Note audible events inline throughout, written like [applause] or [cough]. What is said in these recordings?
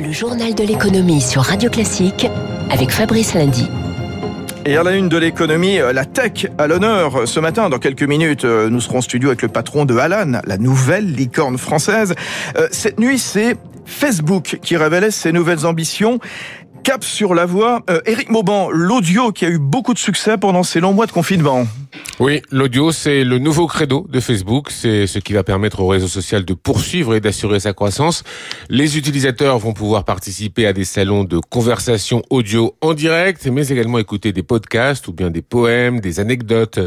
Le journal de l'économie sur Radio Classique avec Fabrice Lundy. Et à la une de l'économie, euh, la tech à l'honneur. Ce matin, dans quelques minutes, euh, nous serons en studio avec le patron de Alan, la nouvelle licorne française. Euh, cette nuit, c'est Facebook qui révélait ses nouvelles ambitions. Cap sur la voie. Eric Mauban, l'audio qui a eu beaucoup de succès pendant ces longs mois de confinement. Oui, l'audio, c'est le nouveau credo de Facebook. C'est ce qui va permettre au réseau social de poursuivre et d'assurer sa croissance. Les utilisateurs vont pouvoir participer à des salons de conversation audio en direct, mais également écouter des podcasts ou bien des poèmes, des anecdotes,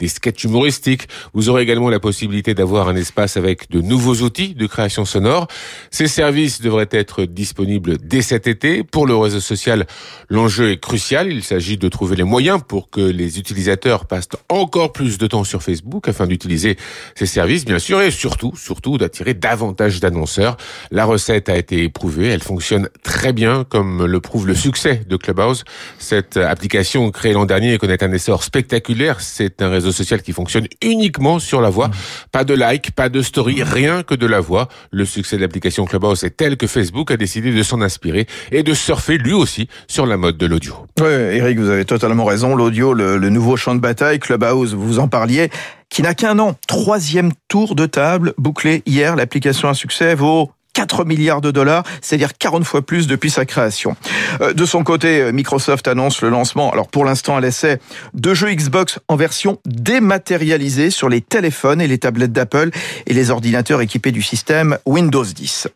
des sketchs humoristiques. Vous aurez également la possibilité d'avoir un espace avec de nouveaux outils de création sonore. Ces services devraient être disponibles dès cet été. Pour le réseau social, l'enjeu est crucial. Il s'agit de trouver les moyens pour que les utilisateurs passent encore plus de temps sur Facebook afin d'utiliser ces services, bien sûr, et surtout, surtout d'attirer davantage d'annonceurs. La recette a été éprouvée, elle fonctionne très bien, comme le prouve le succès de Clubhouse. Cette application créée l'an dernier connaît un essor spectaculaire. C'est un réseau social qui fonctionne uniquement sur la voix. Pas de like, pas de story, rien que de la voix. Le succès de l'application Clubhouse est tel que Facebook a décidé de s'en inspirer et de surfer lui aussi sur la mode de l'audio. Oui, Eric, vous avez totalement raison. L'audio, le nouveau champ de bataille, Clubhouse, vous en parliez, qui n'a qu'un an. Troisième tour de table bouclé hier. L'application à succès vaut 4 milliards de dollars, c'est-à-dire 40 fois plus depuis sa création. Euh, de son côté, Microsoft annonce le lancement, alors pour l'instant à l'essai, de jeux Xbox en version dématérialisée sur les téléphones et les tablettes d'Apple et les ordinateurs équipés du système Windows 10.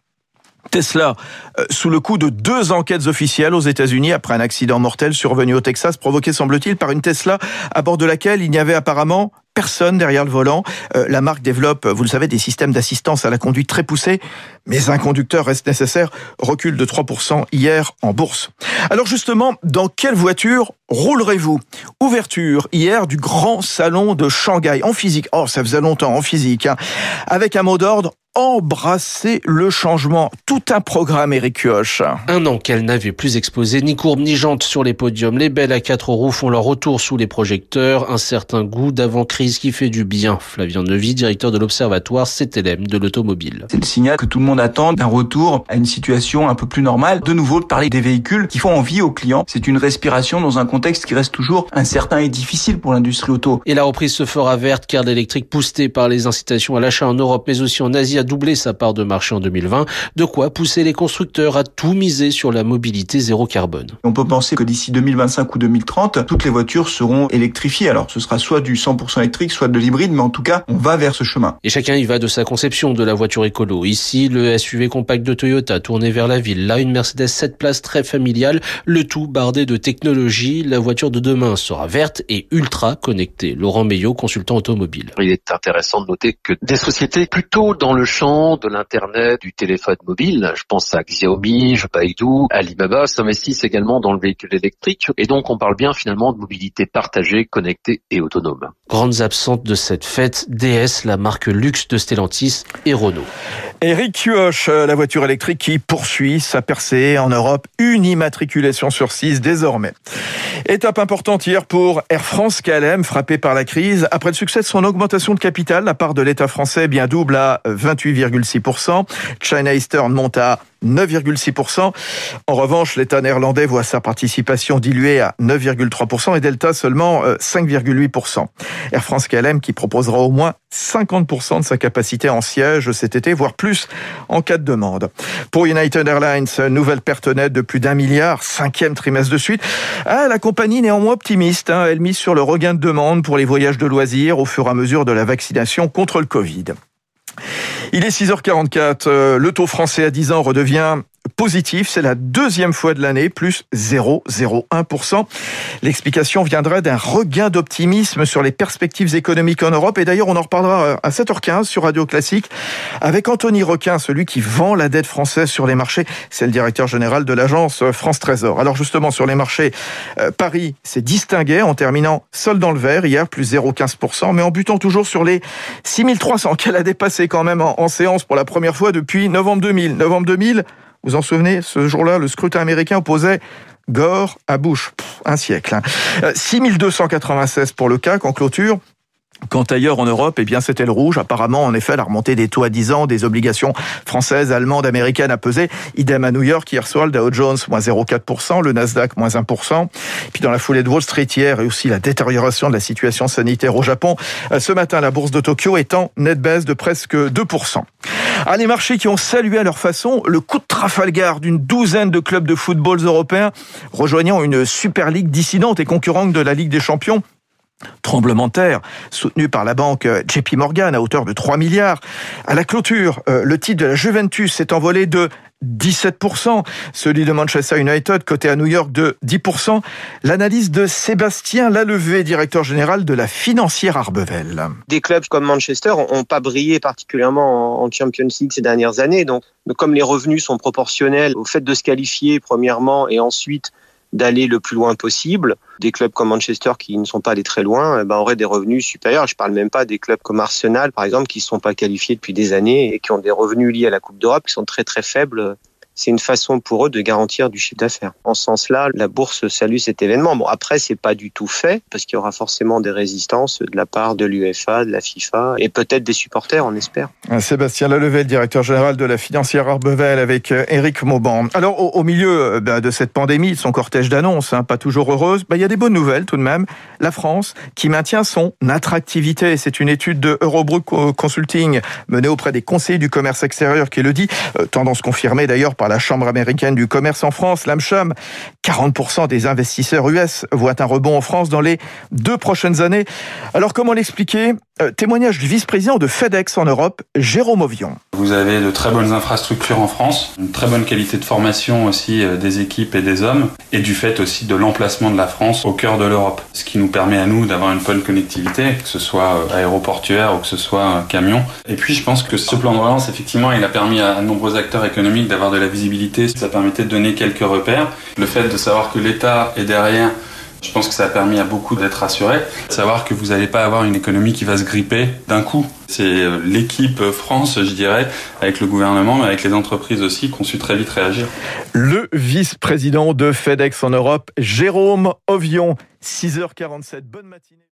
Tesla, euh, sous le coup de deux enquêtes officielles aux États-Unis après un accident mortel survenu au Texas, provoqué semble-t-il par une Tesla à bord de laquelle il n'y avait apparemment personne derrière le volant. Euh, la marque développe, vous le savez, des systèmes d'assistance à la conduite très poussés, mais un conducteur reste nécessaire. Recul de 3% hier en bourse. Alors justement, dans quelle voiture roulerez-vous? Ouverture hier du grand salon de Shanghai en physique. Oh, ça faisait longtemps en physique, hein. avec un mot d'ordre embrasser le changement. Tout un programme, Eric Kioch. Un an qu'elle n'avait plus exposé ni courbe ni jante sur les podiums. Les belles à quatre roues font leur retour sous les projecteurs. Un certain goût d'avant-crise qui fait du bien. Flavien Nevy, directeur de l'Observatoire CTLM de l'automobile. C'est le signal que tout le monde attend d'un retour à une situation un peu plus normale. De nouveau, de parler des véhicules qui font envie aux clients. C'est une respiration dans un contexte qui reste toujours incertain et difficile pour l'industrie auto. Et la reprise se fera verte car l'électrique boosté par les incitations à l'achat en Europe mais aussi en Asie doubler sa part de marché en 2020, de quoi pousser les constructeurs à tout miser sur la mobilité zéro carbone. On peut penser que d'ici 2025 ou 2030, toutes les voitures seront électrifiées. Alors ce sera soit du 100% électrique, soit de l'hybride, mais en tout cas, on va vers ce chemin. Et chacun y va de sa conception de la voiture écolo. Ici, le SUV compact de Toyota tourné vers la ville. Là, une Mercedes 7 places très familiale, le tout bardé de technologie. La voiture de demain sera verte et ultra connectée. Laurent Meillot, consultant automobile. Il est intéressant de noter que des sociétés plutôt dans le de l'Internet, du téléphone mobile. Je pense à Xiaomi, Baidu, Alibaba s'investissent également dans le véhicule électrique. Et donc, on parle bien finalement de mobilité partagée, connectée et autonome. Grandes absentes de cette fête, DS, la marque luxe de Stellantis et Renault. Eric Kioch, euh, la voiture électrique qui poursuit sa percée en Europe. Une immatriculation sur six désormais. Étape importante hier pour Air France KLM, frappé par la crise. Après le succès de son augmentation de capital, la part de l'État français bien double à 28,6%. China Eastern monte à 9,6%. En revanche, l'État néerlandais voit sa participation diluée à 9,3% et Delta seulement 5,8%. Euh, Air France KLM qui proposera au moins 50% de sa capacité en siège cet été, voire plus en cas de demande. Pour United Airlines, nouvelle perte nette de plus d'un milliard, cinquième trimestre de suite. Ah, la compagnie néanmoins optimiste. Hein. Elle mise sur le regain de demande pour les voyages de loisirs au fur et à mesure de la vaccination contre le Covid. Il est 6h44. Euh, le taux français à 10 ans redevient positif. C'est la deuxième fois de l'année, plus 0,01%. L'explication viendra d'un regain d'optimisme sur les perspectives économiques en Europe. Et d'ailleurs, on en reparlera à 7h15 sur Radio Classique avec Anthony Requin, celui qui vend la dette française sur les marchés. C'est le directeur général de l'agence France Trésor. Alors justement, sur les marchés, euh, Paris s'est distingué en terminant seul dans le vert hier, plus 0,15%, mais en butant toujours sur les 6300 qu'elle a dépassé quand même en, en séance pour la première fois depuis novembre 2000. Novembre 2000, vous en souvenez, ce jour-là, le scrutin américain opposait Gore à Bush. un siècle. Hein. 6296 euh, pour le CAC en clôture. Quand ailleurs en Europe, eh bien, c'était le rouge. Apparemment, en effet, la remontée des taux à 10 ans, des obligations françaises, allemandes, américaines a pesé. Idem à New York, hier soir, le Dow Jones, moins 0,4%, le Nasdaq, moins 1%. Puis dans la foulée de Wall Street hier, et aussi la détérioration de la situation sanitaire au Japon, euh, ce matin, la bourse de Tokyo est en nette baisse de presque 2%. [laughs] Ah, les marchés qui ont salué à leur façon le coup de Trafalgar d'une douzaine de clubs de football européens rejoignant une Super League dissidente et concurrente de la Ligue des Champions tremblement de terre, soutenu par la banque JP Morgan à hauteur de 3 milliards. À la clôture, euh, le titre de la Juventus s'est envolé de 17%, celui de Manchester United, coté à New York de 10%. L'analyse de Sébastien Lalevé, directeur général de la financière Arbevel. Des clubs comme Manchester n'ont pas brillé particulièrement en Champions League ces dernières années. Donc, comme les revenus sont proportionnels au fait de se qualifier premièrement et ensuite d'aller le plus loin possible. Des clubs comme Manchester qui ne sont pas allés très loin eh ben, auraient des revenus supérieurs. Je parle même pas des clubs comme Arsenal, par exemple, qui ne sont pas qualifiés depuis des années et qui ont des revenus liés à la Coupe d'Europe qui sont très très faibles c'est une façon pour eux de garantir du chiffre d'affaires. En ce sens-là, la bourse salue cet événement. Bon, après, c'est pas du tout fait parce qu'il y aura forcément des résistances de la part de l'UEFA, de la FIFA et peut-être des supporters, on espère. Sébastien Lalevel, directeur général de la financière Arbevel avec euh, Mauban. Alors, au, milieu euh, ben, de cette pandémie, son cortège d'annonces, hein, pas toujours heureuse, ben, il y a des bonnes nouvelles tout de même. La France qui maintient son attractivité. C'est une étude de Eurobrook Consulting menée auprès des conseillers du commerce extérieur qui le dit. Euh, tendance confirmée d'ailleurs par la Chambre américaine du commerce en France, l'AMCHAM. 40% des investisseurs US voient un rebond en France dans les deux prochaines années. Alors comment l'expliquer? Euh, Témoignage du vice-président de FedEx en Europe, Jérôme Ovion. Vous avez de très bonnes infrastructures en France, une très bonne qualité de formation aussi euh, des équipes et des hommes, et du fait aussi de l'emplacement de la France au cœur de l'Europe, ce qui nous permet à nous d'avoir une bonne connectivité, que ce soit euh, aéroportuaire ou que ce soit camion. Et puis je pense que ce plan de relance, effectivement, il a permis à de nombreux acteurs économiques d'avoir de la visibilité, ça permettait de donner quelques repères. Le fait de savoir que l'État est derrière, je pense que ça a permis à beaucoup d'être rassurés. Savoir que vous n'allez pas avoir une économie qui va se gripper d'un coup. C'est euh, l'équipe France, je dirais, avec le gouvernement, mais avec les entreprises aussi, qui ont su très vite réagir. Le vice-président de FedEx en Europe, Jérôme Ovion, 6h47. Bonne matinée.